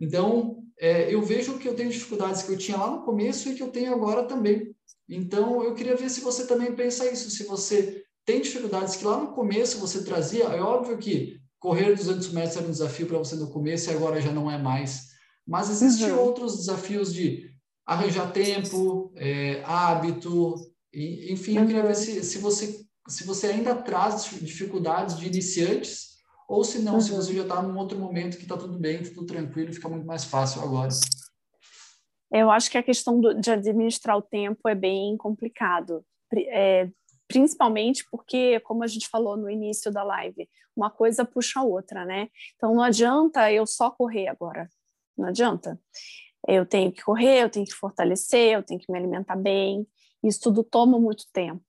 Então, é, eu vejo que eu tenho dificuldades que eu tinha lá no começo e que eu tenho agora também. Então, eu queria ver se você também pensa isso, se você tem dificuldades que lá no começo você trazia, é óbvio que correr 200 metros era um desafio para você no começo e agora já não é mais. Mas existem uhum. outros desafios de arranjar tempo, é, hábito, e, enfim, eu queria ver se, se, você, se você ainda traz dificuldades de iniciantes ou se não, uhum. se você já está num outro momento que está tudo bem, tudo tranquilo, fica muito mais fácil agora. Eu acho que a questão do, de administrar o tempo é bem complicado, é, principalmente porque, como a gente falou no início da live, uma coisa puxa a outra, né? Então não adianta eu só correr agora, não adianta. Eu tenho que correr, eu tenho que fortalecer, eu tenho que me alimentar bem, isso tudo toma muito tempo.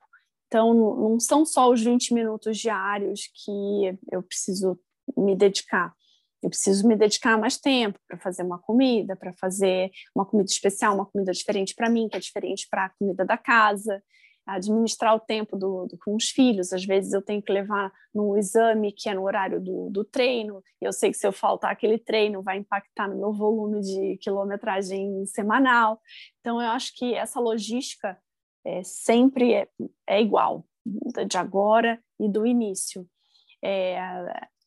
Então, não são só os 20 minutos diários que eu preciso me dedicar. Eu preciso me dedicar mais tempo para fazer uma comida, para fazer uma comida especial, uma comida diferente para mim, que é diferente para a comida da casa, administrar o tempo do, do, com os filhos. Às vezes eu tenho que levar no exame que é no horário do, do treino, e eu sei que se eu faltar aquele treino vai impactar no meu volume de quilometragem semanal. Então, eu acho que essa logística é, sempre é, é igual, de agora e do início. É,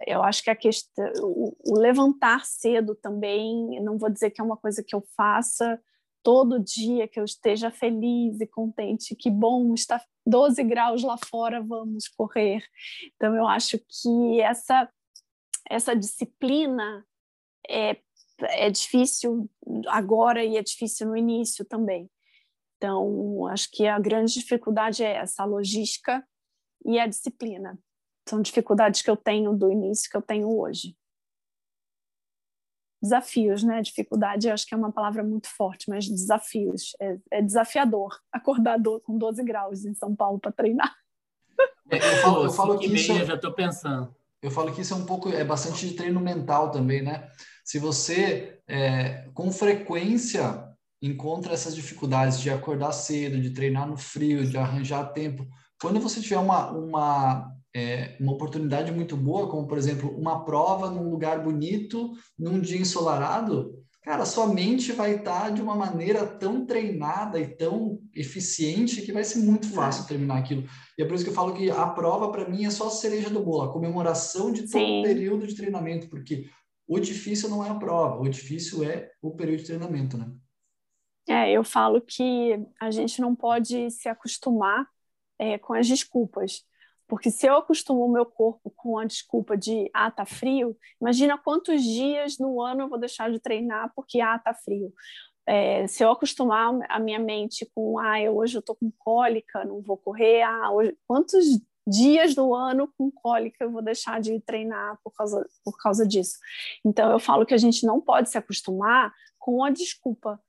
eu acho que a questão, o, o, levantar cedo também, não vou dizer que é uma coisa que eu faça todo dia, que eu esteja feliz e contente, que bom, está 12 graus lá fora, vamos correr. Então, eu acho que essa, essa disciplina é, é difícil agora e é difícil no início também. Então, acho que a grande dificuldade é essa, a logística e a disciplina são dificuldades que eu tenho do início que eu tenho hoje. Desafios, né? Dificuldade, eu acho que é uma palavra muito forte, mas desafios. É, é desafiador acordar com 12 graus em São Paulo para treinar. É, eu falo, eu falo que isso, é já estou pensando. Eu falo que isso é um pouco, é bastante de treino mental também, né? Se você, é, com frequência, encontra essas dificuldades de acordar cedo, de treinar no frio, de arranjar tempo, quando você tiver uma, uma é, uma oportunidade muito boa, como por exemplo uma prova num lugar bonito, num dia ensolarado, cara, sua mente vai estar de uma maneira tão treinada e tão eficiente que vai ser muito é. fácil terminar aquilo. E é por isso que eu falo que a prova para mim é só a cereja do bolo, a comemoração de todo Sim. o período de treinamento, porque o difícil não é a prova, o difícil é o período de treinamento, né? É, eu falo que a gente não pode se acostumar é, com as desculpas. Porque se eu acostumo o meu corpo com a desculpa de ah, tá frio, imagina quantos dias no ano eu vou deixar de treinar porque ah, tá frio. É, se eu acostumar a minha mente com ah, eu, hoje eu tô com cólica, não vou correr, ah, hoje, quantos dias do ano com cólica eu vou deixar de treinar por causa, por causa disso? Então eu falo que a gente não pode se acostumar com a desculpa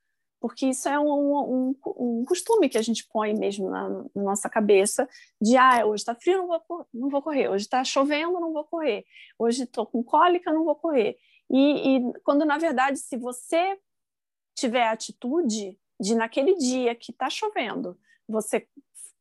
porque isso é um, um, um, costume que a gente põe mesmo na, na nossa cabeça de ah, hoje está frio, não vou, não vou correr, hoje está chovendo, não vou correr, hoje estou com cólica, não vou correr. E, e, quando, na verdade, se você tiver a atitude de naquele dia que está chovendo, você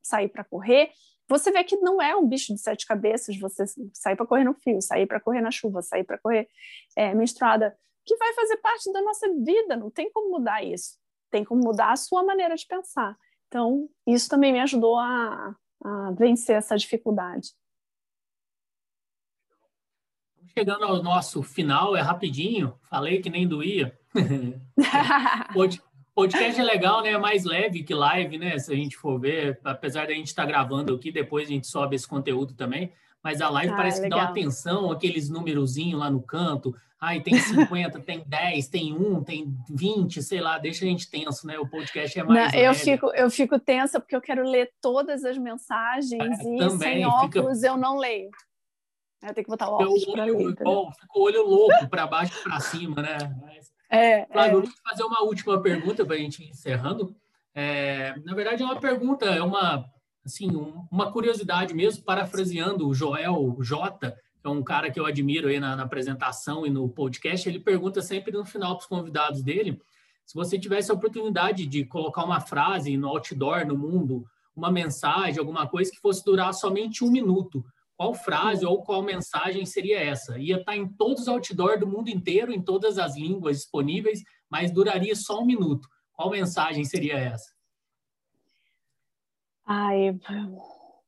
sair para correr, você vê que não é um bicho de sete cabeças você sair para correr no fio, sair para correr na chuva, sair para correr é, menstruada, que vai fazer parte da nossa vida, não tem como mudar isso tem como mudar a sua maneira de pensar. Então, isso também me ajudou a, a vencer essa dificuldade. Chegando ao nosso final, é rapidinho, falei que nem doía. Podcast é legal, né? É mais leve que live, né? Se a gente for ver, apesar da gente estar tá gravando aqui, depois a gente sobe esse conteúdo também. Mas a live ah, parece legal. que dá uma atenção, aqueles númerozinhos lá no canto. Ai, tem 50, tem 10, tem 1, tem 20, sei lá, deixa a gente tenso, né? O podcast é mais. Não, eu, fico, eu fico tensa porque eu quero ler todas as mensagens é, e também, sem óculos fica... eu não leio. Eu tenho que botar o óculos para ler. Bom, fica o olho louco para baixo e para cima, né? Mas, é, Flávio, é. eu fazer uma última pergunta para a gente ir encerrando. É, na verdade, é uma pergunta, é uma, assim, um, uma curiosidade mesmo, parafraseando o Joel J., que é um cara que eu admiro aí na, na apresentação e no podcast, ele pergunta sempre no final para os convidados dele, se você tivesse a oportunidade de colocar uma frase no outdoor, no mundo, uma mensagem, alguma coisa que fosse durar somente um minuto, qual frase ou qual mensagem seria essa? Ia estar em todos os outdoor do mundo inteiro, em todas as línguas disponíveis, mas duraria só um minuto. Qual mensagem seria essa? Ai,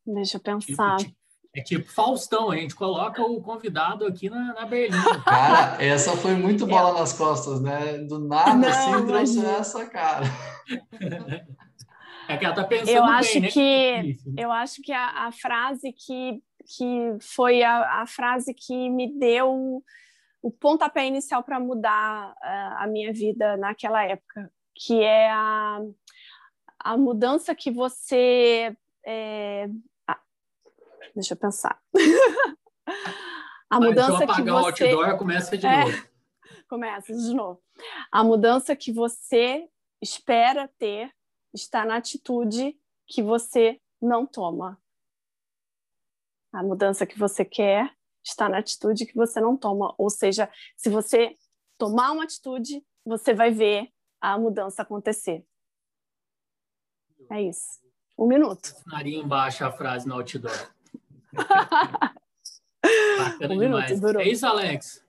deixa eu pensar. Tipo, é tipo Faustão, a gente coloca o convidado aqui na, na berlinda. Cara, essa foi muito bola é. nas costas, né? Do nada, Não, assim, trouxe imagina. essa, cara. É que ela tá pensando eu bem, acho né? que Eu acho que a, a frase que, que foi a, a, frase que me deu o pontapé inicial para mudar a, a minha vida naquela época, que é a, a mudança que você... É, Deixa eu pensar. a mudança que você... o outdoor, começa de é, novo. Começa de novo. A mudança que você espera ter está na atitude que você não toma. A mudança que você quer está na atitude que você não toma. Ou seja, se você tomar uma atitude, você vai ver a mudança acontecer. É isso. Um minuto. Assinaria embaixo a frase no outdoor. um minuto, durou. É isso, Alex.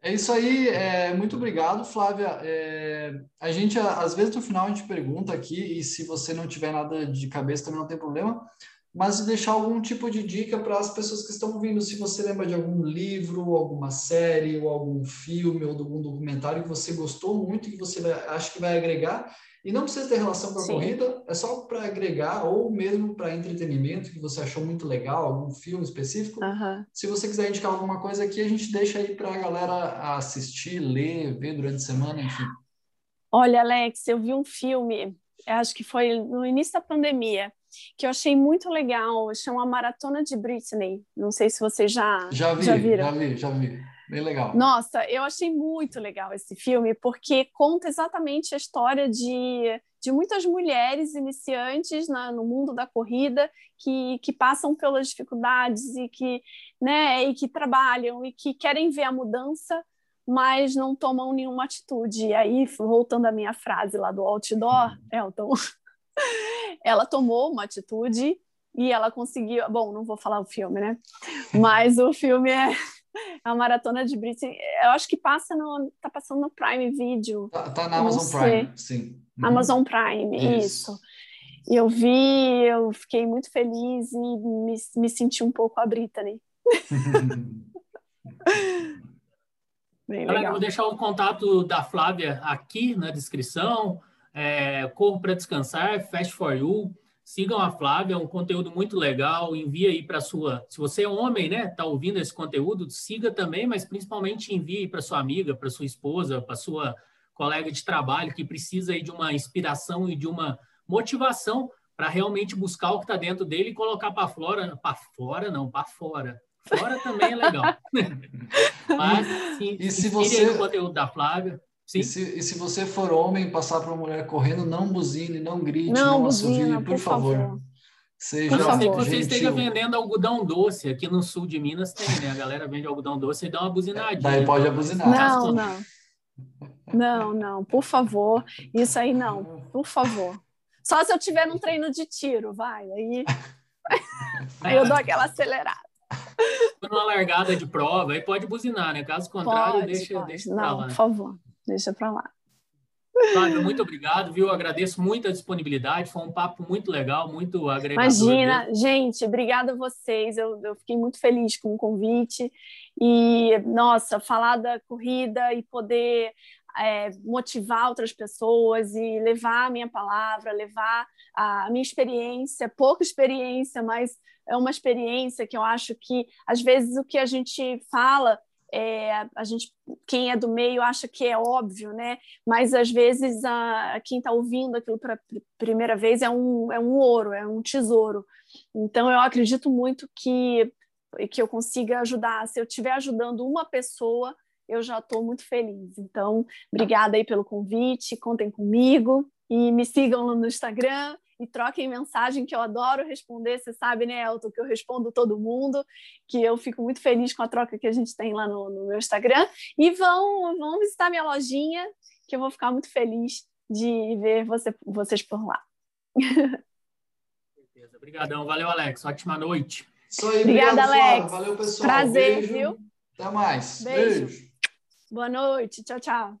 É isso aí, é, muito obrigado, Flávia. É, a gente, às vezes, no final, a gente pergunta aqui, e se você não tiver nada de cabeça, também não tem problema, mas de deixar algum tipo de dica para as pessoas que estão ouvindo, se você lembra de algum livro, alguma série, ou algum filme, ou algum documentário que você gostou muito e que você acha que vai agregar, e não precisa ter relação com a Sim. corrida, é só para agregar ou mesmo para entretenimento que você achou muito legal, algum filme específico. Uhum. Se você quiser indicar alguma coisa aqui, a gente deixa aí para a galera assistir, ler, ver durante a semana, enfim. Olha, Alex, eu vi um filme, acho que foi no início da pandemia, que eu achei muito legal, chama Maratona de Britney. Não sei se você já já vi, já viram. Já vi, já vi. Bem legal. Nossa, eu achei muito legal esse filme, porque conta exatamente a história de, de muitas mulheres iniciantes na, no mundo da corrida que, que passam pelas dificuldades e que, né, e que trabalham e que querem ver a mudança, mas não tomam nenhuma atitude. E aí, voltando à minha frase lá do outdoor, uhum. Elton, ela tomou uma atitude e ela conseguiu. Bom, não vou falar o filme, né? Mas o filme é a maratona de Britney. Eu acho que passa no, tá passando no Prime Video. Tá, tá na Amazon Prime, sim. Uhum. Amazon Prime, isso. isso. E eu vi, eu fiquei muito feliz e me, me senti um pouco a Britney. Bem Galera, legal. vou deixar o contato da Flávia aqui na descrição. É, Corro para Descansar, Fast for You. Sigam a Flávia, é um conteúdo muito legal. Envie aí para sua. Se você é homem, né, está ouvindo esse conteúdo, siga também, mas principalmente envie para sua amiga, para sua esposa, para sua colega de trabalho que precisa aí de uma inspiração e de uma motivação para realmente buscar o que está dentro dele e colocar para fora, para fora não, para fora. Fora também é legal. mas sim, e se você o conteúdo da Flávia. Sim. E se, e se você for homem passar para uma mulher correndo, não buzine, não grite, não, não assovie, por, por favor. favor. Seja Pode ser que você esteja vendendo algodão doce. Aqui no sul de Minas tem, né? A galera vende algodão doce e dá uma buzinadinha. Daí pode abuzinar. Não, não. Não, não, por favor. Isso aí não, por favor. Só se eu tiver num treino de tiro, vai. Aí, aí eu dou aquela acelerada. Numa largada de prova, aí pode buzinar, né? Caso contrário, pode, deixa, pode. deixa não, lá. Por favor deixa para lá. Fábio, muito obrigado, viu? Agradeço muito a disponibilidade, foi um papo muito legal, muito agregador. Imagina, gente, obrigada a vocês, eu, eu fiquei muito feliz com o convite e, nossa, falar da corrida e poder é, motivar outras pessoas e levar a minha palavra, levar a minha experiência, pouca experiência, mas é uma experiência que eu acho que, às vezes, o que a gente fala é, a gente, quem é do meio acha que é óbvio, né? Mas às vezes a, quem está ouvindo aquilo para primeira vez é um, é um ouro, é um tesouro. Então eu acredito muito que que eu consiga ajudar. Se eu estiver ajudando uma pessoa, eu já estou muito feliz. Então, obrigada aí pelo convite, contem comigo e me sigam no Instagram e troquem mensagem, que eu adoro responder. Você sabe, né, Elton, que eu respondo todo mundo, que eu fico muito feliz com a troca que a gente tem lá no, no meu Instagram. E vão, vão visitar minha lojinha, que eu vou ficar muito feliz de ver você, vocês por lá. Obrigadão. Valeu, Alex. Ótima noite. Isso aí, Obrigada, Alex. Valeu, pessoal. Prazer, Beijo. viu? Até mais. Beijo. Beijo. Boa noite. Tchau, tchau.